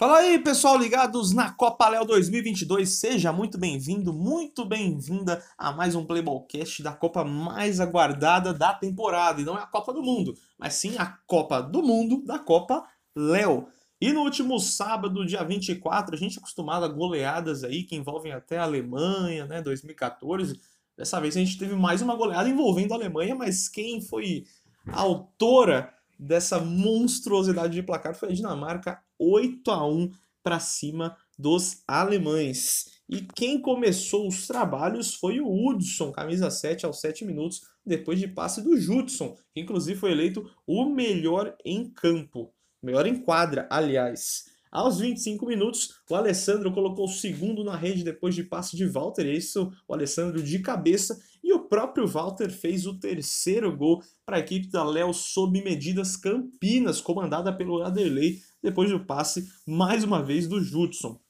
Fala aí, pessoal ligados na Copa Léo 2022. Seja muito bem-vindo, muito bem-vinda a mais um Playbolcast da Copa mais aguardada da temporada. E não é a Copa do Mundo, mas sim a Copa do Mundo da Copa Léo. E no último sábado, dia 24, a gente é acostumado a goleadas aí que envolvem até a Alemanha, né, 2014. Dessa vez a gente teve mais uma goleada envolvendo a Alemanha, mas quem foi a autora dessa monstruosidade de placar foi a Dinamarca 8 a 1 para cima dos alemães. E quem começou os trabalhos foi o Hudson, camisa 7 aos 7 minutos, depois de passe do Judson, que inclusive foi eleito o melhor em campo, melhor em quadra, aliás. Aos 25 minutos, o Alessandro colocou o segundo na rede depois de passe de Walter, isso o Alessandro de cabeça, e o próprio Walter fez o terceiro gol para a equipe da Léo sob medidas Campinas, comandada pelo Aderley, depois do passe, mais uma vez, do Judson.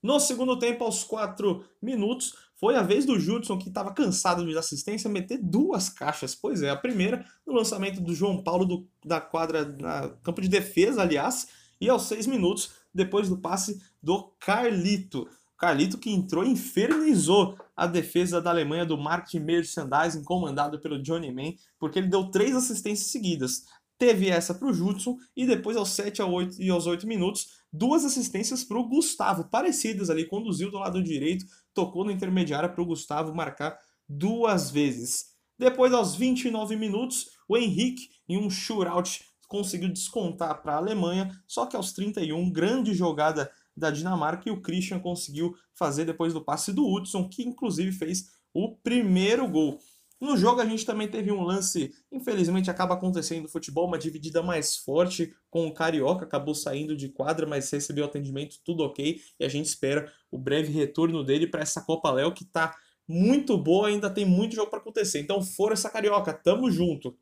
No segundo tempo, aos 4 minutos, foi a vez do Judson, que estava cansado de assistência, meter duas caixas. Pois é, a primeira no lançamento do João Paulo do, da quadra, na campo de defesa, aliás, e aos 6 minutos, depois do passe do Carlito. Carlito que entrou e infernizou a defesa da Alemanha do marketing merchandising comandado pelo Johnny Man, porque ele deu três assistências seguidas. Teve essa para o Judson e depois aos 7 ao 8 e aos 8 minutos, duas assistências para o Gustavo, parecidas ali, conduziu do lado direito, tocou no intermediário para o Gustavo marcar duas vezes. Depois, aos 29 minutos, o Henrique, em um shootout, conseguiu descontar para a Alemanha, só que aos 31, grande jogada da Dinamarca e o Christian conseguiu fazer depois do passe do Hudson, que inclusive fez o primeiro gol. No jogo a gente também teve um lance, infelizmente acaba acontecendo no futebol, uma dividida mais forte com o Carioca, acabou saindo de quadra, mas recebeu atendimento, tudo ok, e a gente espera o breve retorno dele para essa Copa Léo que está muito boa, ainda tem muito jogo para acontecer. Então, força Carioca, tamo junto.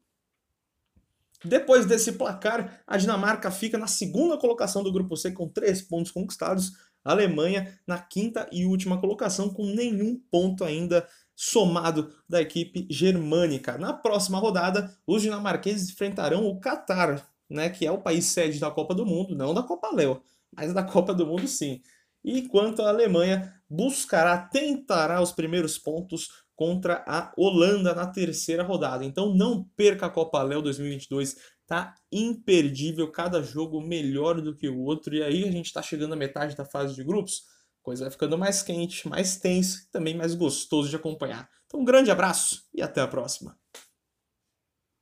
Depois desse placar, a Dinamarca fica na segunda colocação do grupo C com três pontos conquistados, a Alemanha na quinta e última colocação com nenhum ponto ainda somado da equipe germânica. Na próxima rodada, os dinamarqueses enfrentarão o Catar, né, que é o país sede da Copa do Mundo, não da Copa Léo, mas da Copa do Mundo sim. E quanto a Alemanha, buscará, tentará os primeiros pontos contra a Holanda na terceira rodada. Então não perca a Copa Léo 2022, tá imperdível, cada jogo melhor do que o outro. E aí a gente está chegando à metade da fase de grupos, coisa vai ficando mais quente, mais tenso e também mais gostoso de acompanhar. Então um grande abraço e até a próxima.